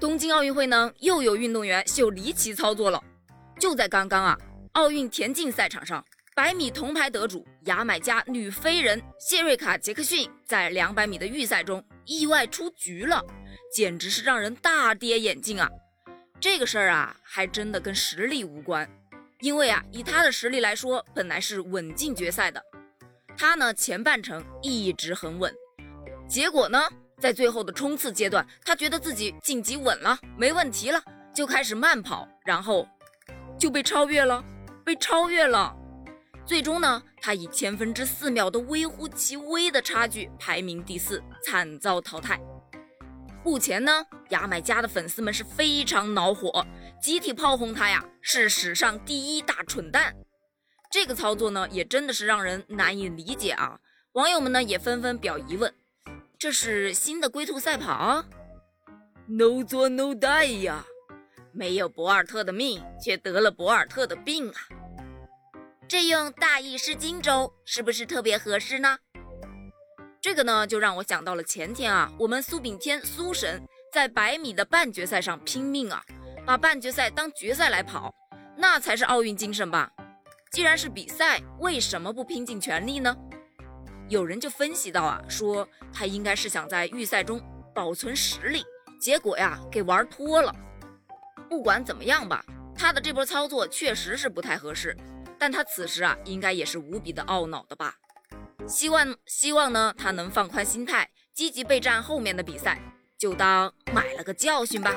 东京奥运会呢，又有运动员秀离奇操作了。就在刚刚啊，奥运田径赛场上，百米铜牌得主牙买加女飞人谢瑞卡·杰克逊在两百米的预赛中意外出局了，简直是让人大跌眼镜啊！这个事儿啊，还真的跟实力无关，因为啊，以他的实力来说，本来是稳进决赛的。他呢，前半程一直很稳，结果呢，在最后的冲刺阶段，他觉得自己晋级稳了，没问题了，就开始慢跑，然后就被超越了，被超越了。最终呢，他以千分之四秒的微乎其微的差距排名第四，惨遭淘汰。目前呢，牙买加的粉丝们是非常恼火，集体炮轰他呀，是史上第一大蠢蛋。这个操作呢，也真的是让人难以理解啊！网友们呢也纷纷表疑问：这是新的龟兔赛跑？No 作 No die 呀！没有博尔特的命，却得了博尔特的病啊！这用大意失荆州是不是特别合适呢？这个呢，就让我想到了前天啊，我们苏炳添苏神在百米的半决赛上拼命啊，把半决赛当决赛来跑，那才是奥运精神吧！既然是比赛，为什么不拼尽全力呢？有人就分析到啊，说他应该是想在预赛中保存实力，结果呀给玩脱了。不管怎么样吧，他的这波操作确实是不太合适，但他此时啊应该也是无比的懊恼的吧。希望希望呢他能放宽心态，积极备战后面的比赛，就当买了个教训吧。